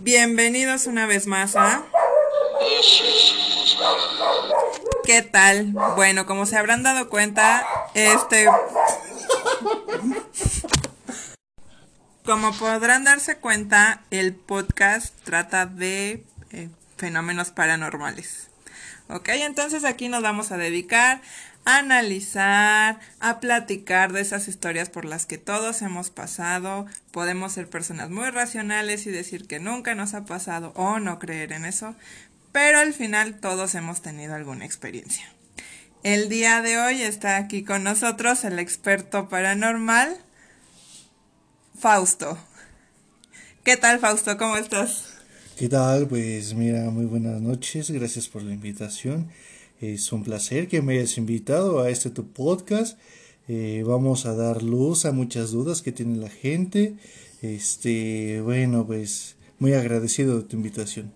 Bienvenidos una vez más a... ¿Qué tal? Bueno, como se habrán dado cuenta, este... Como podrán darse cuenta, el podcast trata de eh, fenómenos paranormales. Ok, entonces aquí nos vamos a dedicar analizar, a platicar de esas historias por las que todos hemos pasado. Podemos ser personas muy racionales y decir que nunca nos ha pasado o no creer en eso, pero al final todos hemos tenido alguna experiencia. El día de hoy está aquí con nosotros el experto paranormal, Fausto. ¿Qué tal, Fausto? ¿Cómo estás? ¿Qué tal? Pues mira, muy buenas noches, gracias por la invitación. Es un placer que me hayas invitado a este tu podcast. Eh, vamos a dar luz a muchas dudas que tiene la gente. Este, bueno, pues muy agradecido de tu invitación.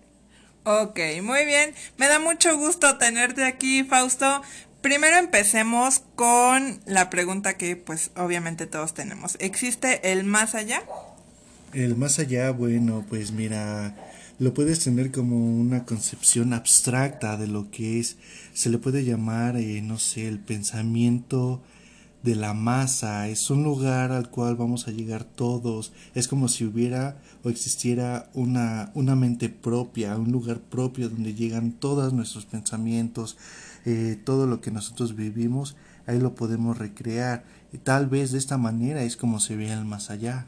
Ok, muy bien. Me da mucho gusto tenerte aquí, Fausto. Primero empecemos con la pregunta que pues obviamente todos tenemos. ¿Existe el más allá? El más allá, bueno, pues mira, lo puedes tener como una concepción abstracta de lo que es, se le puede llamar, eh, no sé, el pensamiento de la masa, es un lugar al cual vamos a llegar todos, es como si hubiera o existiera una, una mente propia, un lugar propio donde llegan todos nuestros pensamientos, eh, todo lo que nosotros vivimos, ahí lo podemos recrear, y tal vez de esta manera es como se ve el más allá.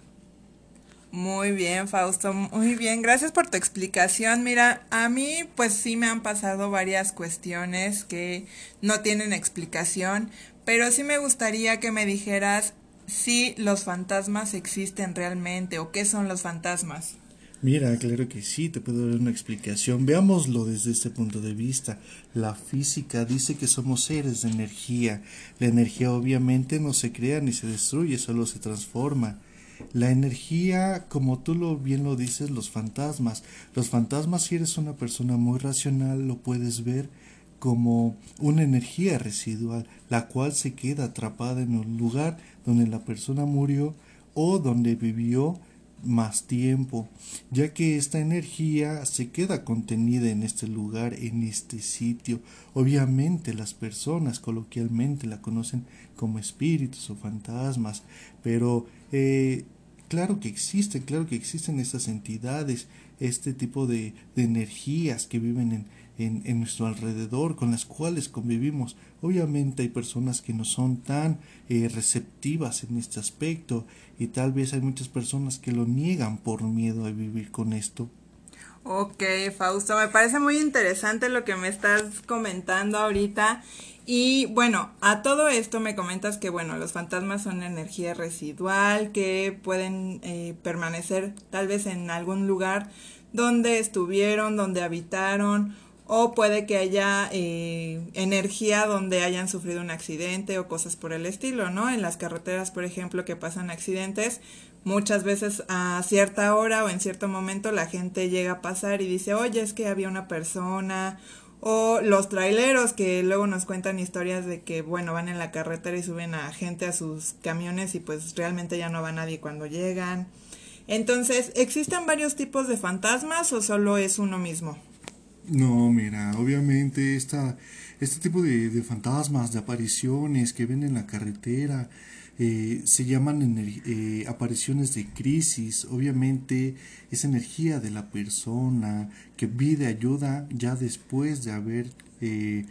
Muy bien, Fausto, muy bien. Gracias por tu explicación. Mira, a mí pues sí me han pasado varias cuestiones que no tienen explicación, pero sí me gustaría que me dijeras si los fantasmas existen realmente o qué son los fantasmas. Mira, claro que sí, te puedo dar una explicación. Veámoslo desde este punto de vista. La física dice que somos seres de energía. La energía obviamente no se crea ni se destruye, solo se transforma. La energía, como tú lo bien lo dices, los fantasmas. Los fantasmas, si eres una persona muy racional, lo puedes ver como una energía residual, la cual se queda atrapada en un lugar donde la persona murió o donde vivió más tiempo, ya que esta energía se queda contenida en este lugar, en este sitio. Obviamente las personas coloquialmente la conocen como espíritus o fantasmas, pero eh, claro que existen, claro que existen estas entidades, este tipo de, energías que viven en, en, en, nuestro alrededor, con las cuales convivimos. Obviamente hay personas que no son tan eh, receptivas en este aspecto y tal vez hay muchas personas que lo niegan por miedo a vivir con esto. Ok, Fausto, me parece muy interesante lo que me estás comentando ahorita. Y bueno, a todo esto me comentas que, bueno, los fantasmas son energía residual, que pueden eh, permanecer tal vez en algún lugar donde estuvieron, donde habitaron, o puede que haya eh, energía donde hayan sufrido un accidente o cosas por el estilo, ¿no? En las carreteras, por ejemplo, que pasan accidentes, muchas veces a cierta hora o en cierto momento la gente llega a pasar y dice, oye, es que había una persona o los traileros que luego nos cuentan historias de que, bueno, van en la carretera y suben a gente a sus camiones y pues realmente ya no va nadie cuando llegan. Entonces, ¿existen varios tipos de fantasmas o solo es uno mismo? No, mira, obviamente esta, este tipo de, de fantasmas, de apariciones que ven en la carretera, eh, se llaman eh, apariciones de crisis. Obviamente es energía de la persona que pide ayuda ya después de haber eh,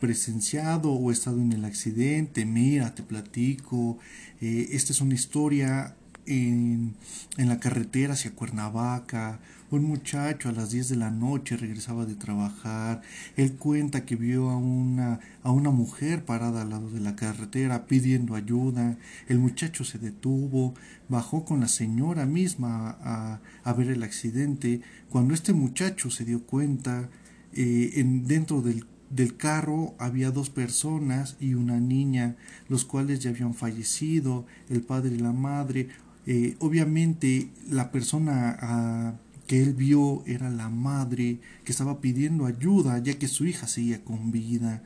presenciado o estado en el accidente. Mira, te platico. esta es una historia en, la carretera hacia Cuernavaca un muchacho a las 10 de la noche regresaba de trabajar. Él cuenta que vio a una, a una mujer parada al lado de la carretera pidiendo ayuda. El muchacho se detuvo, bajó con la señora misma a, a ver el accidente. Cuando este muchacho se dio cuenta, eh, en, dentro del del carro había dos personas y una niña, los cuales ya habían fallecido, el padre y la madre. Eh, obviamente la persona ah, que él vio era la madre que estaba pidiendo ayuda ya que su hija seguía con vida.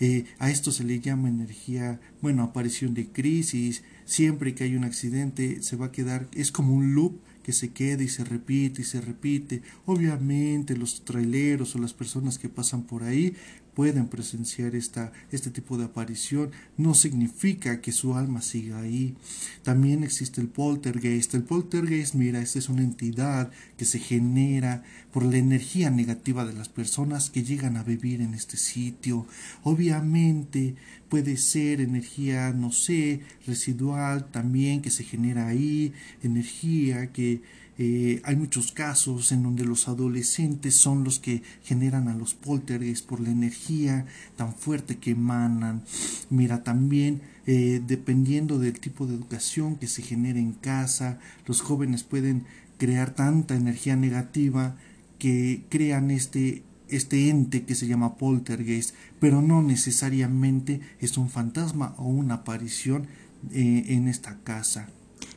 Eh, a esto se le llama energía, bueno, aparición de crisis. siempre que hay un accidente se va a quedar, es como un loop que se queda y se repite y se repite. Obviamente los traileros o las personas que pasan por ahí pueden presenciar esta, este tipo de aparición, no significa que su alma siga ahí. También existe el poltergeist. El poltergeist, mira, esta es una entidad que se genera por la energía negativa de las personas que llegan a vivir en este sitio. Obviamente puede ser energía, no sé, residual también que se genera ahí, energía que eh, hay muchos casos en donde los adolescentes son los que generan a los poltergeists por la energía tan fuerte que emanan. Mira, también eh, dependiendo del tipo de educación que se genere en casa, los jóvenes pueden crear tanta energía negativa que crean este este ente que se llama poltergeist, pero no necesariamente es un fantasma o una aparición eh, en esta casa.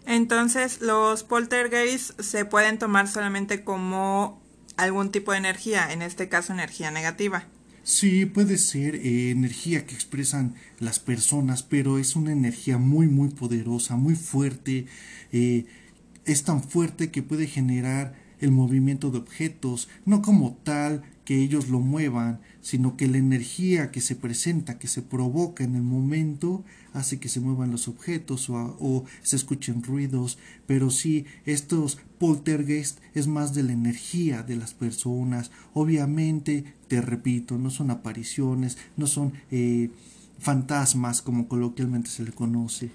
Entonces, los poltergeists se pueden tomar solamente como algún tipo de energía, en este caso energía negativa. Sí, puede ser eh, energía que expresan las personas, pero es una energía muy, muy poderosa, muy fuerte. Eh, es tan fuerte que puede generar el movimiento de objetos, no como tal que ellos lo muevan, sino que la energía que se presenta, que se provoca en el momento, hace que se muevan los objetos o, se escuchen ruidos, pero sí, estos poltergeist es más de la energía de las personas. Obviamente, te repito, no son apariciones, no son eh, fantasmas como coloquialmente se le conoce.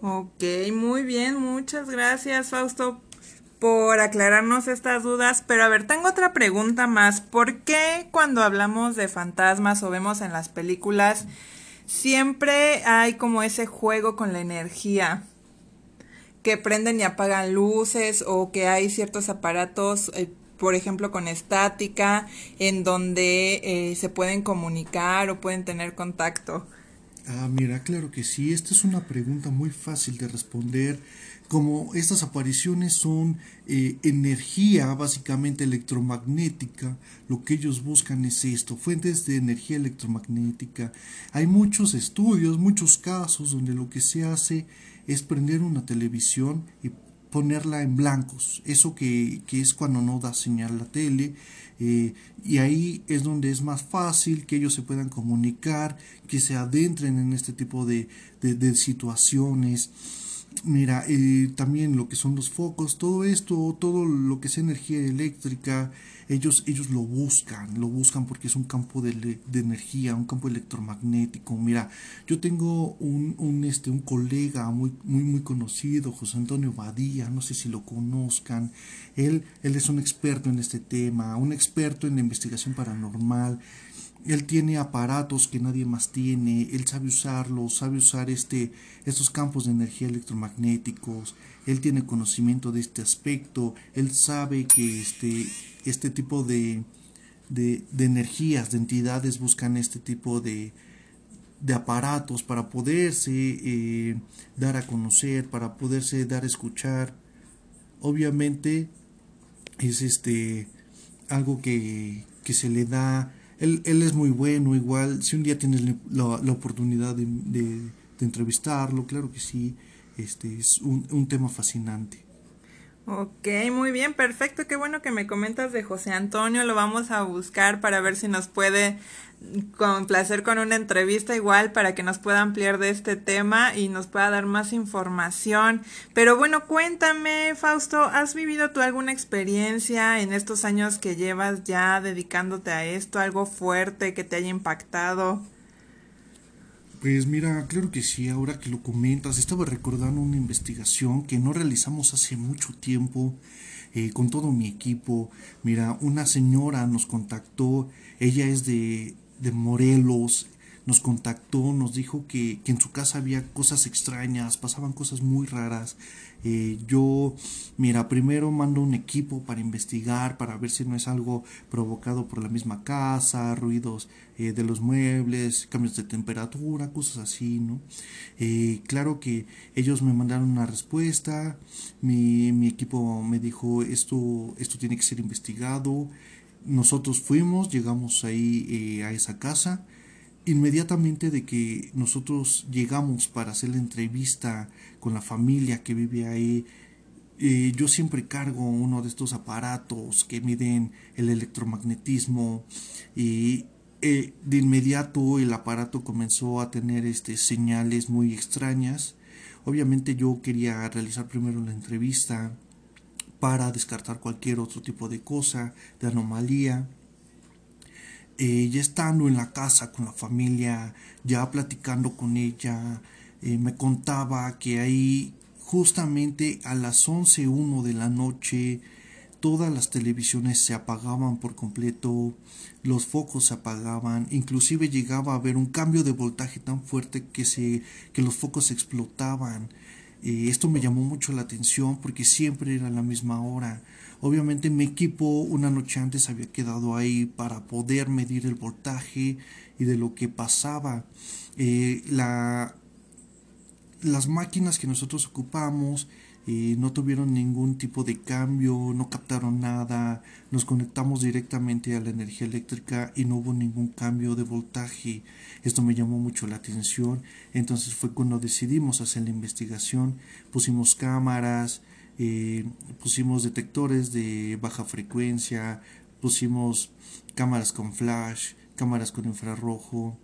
Ok, muy bien, muchas gracias Fausto por aclararnos estas dudas, pero a ver, tengo otra pregunta más. ¿Por qué cuando hablamos de fantasmas o vemos en las películas siempre hay como ese juego con la energía? Que prenden y apagan luces o que hay ciertos aparatos, eh, por ejemplo, con estática, en donde eh, se pueden comunicar o pueden tener contacto. Ah, mira, claro que sí. Esta es una pregunta muy fácil de responder como estas apariciones son eh, energía básicamente electromagnética, lo que ellos buscan es esto, fuentes de energía electromagnética. Hay muchos estudios, muchos casos donde lo que se hace es prender una televisión y ponerla en blancos, eso que, es cuando no da señal la tele, eh, y ahí es donde es más fácil que ellos se puedan comunicar, que se adentren en este tipo de, de situaciones. Mira, eh, también lo que son los focos, todo esto, todo lo que es energía eléctrica, ellos, ellos lo buscan, lo buscan porque es un campo de, de energía, un campo electromagnético. Mira, yo tengo un, un, este, un colega muy, muy, muy conocido, José Antonio Badía, no sé si lo conozcan. Él, él es un experto en este tema, un experto en la investigación paranormal. Él tiene aparatos que nadie más tiene, él sabe usarlos, sabe usar este, estos campos de energía electromagnéticos, él tiene conocimiento de este aspecto, él sabe que este, este tipo de, de, energías, de entidades buscan este tipo de, de aparatos para poderse eh, dar a conocer, para poderse dar a escuchar. Obviamente es este algo que, que se le da él, él es muy bueno, igual, si un día tienes la, oportunidad de, de, entrevistarlo, claro que sí, este es un, un tema fascinante. Ok, muy bien, perfecto. Qué bueno que me comentas de José Antonio. Lo vamos a buscar para ver si nos puede complacer con una entrevista igual para que nos pueda ampliar de este tema y nos pueda dar más información. Pero bueno, cuéntame, Fausto, ¿has vivido tú alguna experiencia en estos años que llevas ya dedicándote a esto? ¿Algo fuerte que te haya impactado? Pues mira, claro que sí, ahora que lo comentas, estaba recordando una investigación que no realizamos hace mucho tiempo eh, con todo mi equipo. Mira, una señora nos contactó, ella es de, de Morelos, nos contactó, nos dijo que, que, en su casa había cosas extrañas, pasaban cosas muy raras. Eh, yo, mira, primero mando un equipo para investigar, para ver si no es algo provocado por la misma casa, ruidos eh, de los muebles, cambios de temperatura, cosas así, ¿no? Eh, claro que ellos me mandaron una respuesta, mi, mi equipo me dijo esto, esto tiene que ser investigado. Nosotros fuimos, llegamos ahí a esa casa inmediatamente de que nosotros llegamos para hacer la entrevista con la familia que vive ahí, eh, yo siempre cargo uno de estos aparatos que miden el electromagnetismo y eh, de inmediato el aparato comenzó a tener este, señales muy extrañas. Obviamente yo quería realizar primero la entrevista para descartar cualquier otro tipo de cosa, de anomalía. Eh, ya estando en la casa con la familia, ya platicando con ella, eh, me contaba que ahí justamente a las 11.01 de la noche todas las televisiones se apagaban por completo, los focos se apagaban, inclusive llegaba a haber un cambio de voltaje tan fuerte que, se, que los focos explotaban. Esto me llamó mucho la atención porque siempre era la misma hora. Obviamente mi equipo una noche antes había quedado ahí para poder medir el voltaje y de lo que pasaba. Eh, la, las máquinas que nosotros ocupamos eh, no tuvieron ningún tipo de cambio, no captaron nada, nos conectamos directamente a la energía eléctrica y no hubo ningún cambio de voltaje. Esto me llamó mucho la atención, entonces fue cuando decidimos hacer la investigación, pusimos cámaras, eh, pusimos detectores de baja frecuencia, pusimos cámaras con flash, cámaras con infrarrojo.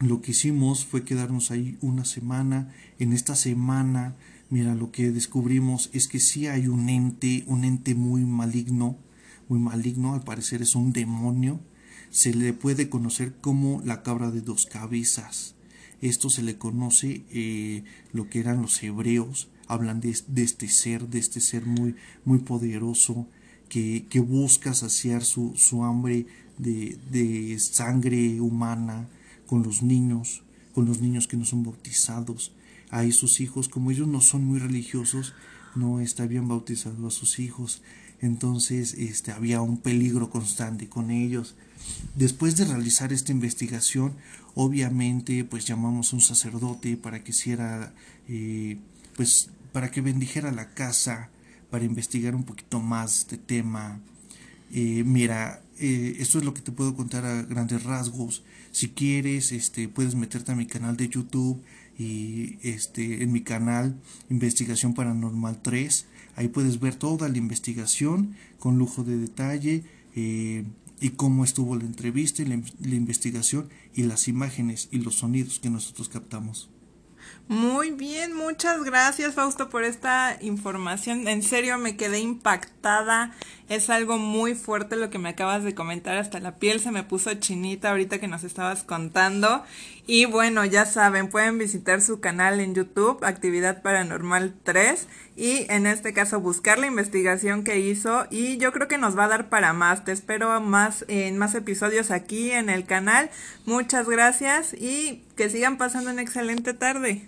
Lo que hicimos fue quedarnos ahí una semana. En esta semana Mira, lo que descubrimos es que sí hay un ente, un ente muy maligno, muy maligno, al parecer es un demonio. Se le puede conocer como la cabra de dos cabezas. Esto se le conoce eh, lo que eran los hebreos, hablan de, este ser, de este ser muy, muy poderoso, que, que busca saciar su, su hambre de, de sangre humana con los niños, con los niños que no son bautizados a sus hijos, como ellos no son muy religiosos, no está bien bautizado a sus hijos. Entonces este, había un peligro constante con ellos. Después de realizar esta investigación, obviamente pues llamamos a un sacerdote para que hiciera, eh, pues para que bendijera la casa, para investigar un poquito más este tema. Eh, mira, eh, esto es lo que te puedo contar a grandes rasgos. Si quieres, este, puedes meterte a mi canal de YouTube y este en mi canal Investigación Paranormal 3. Ahí puedes ver toda la investigación con lujo de detalle eh, y cómo estuvo la entrevista y la investigación y las imágenes y los sonidos que nosotros captamos. Muy bien, muchas gracias Fausto por esta información. En serio me quedé impactada. Es algo muy fuerte lo que me acabas de comentar. Hasta la piel se me puso chinita ahorita que nos estabas contando. Y bueno, ya saben, pueden visitar su canal en YouTube, Actividad Paranormal 3. Y en este caso buscar la investigación que hizo. Y yo creo que nos va a dar para más. Te espero más en más episodios aquí en el canal. Muchas gracias y que sigan pasando una excelente tarde.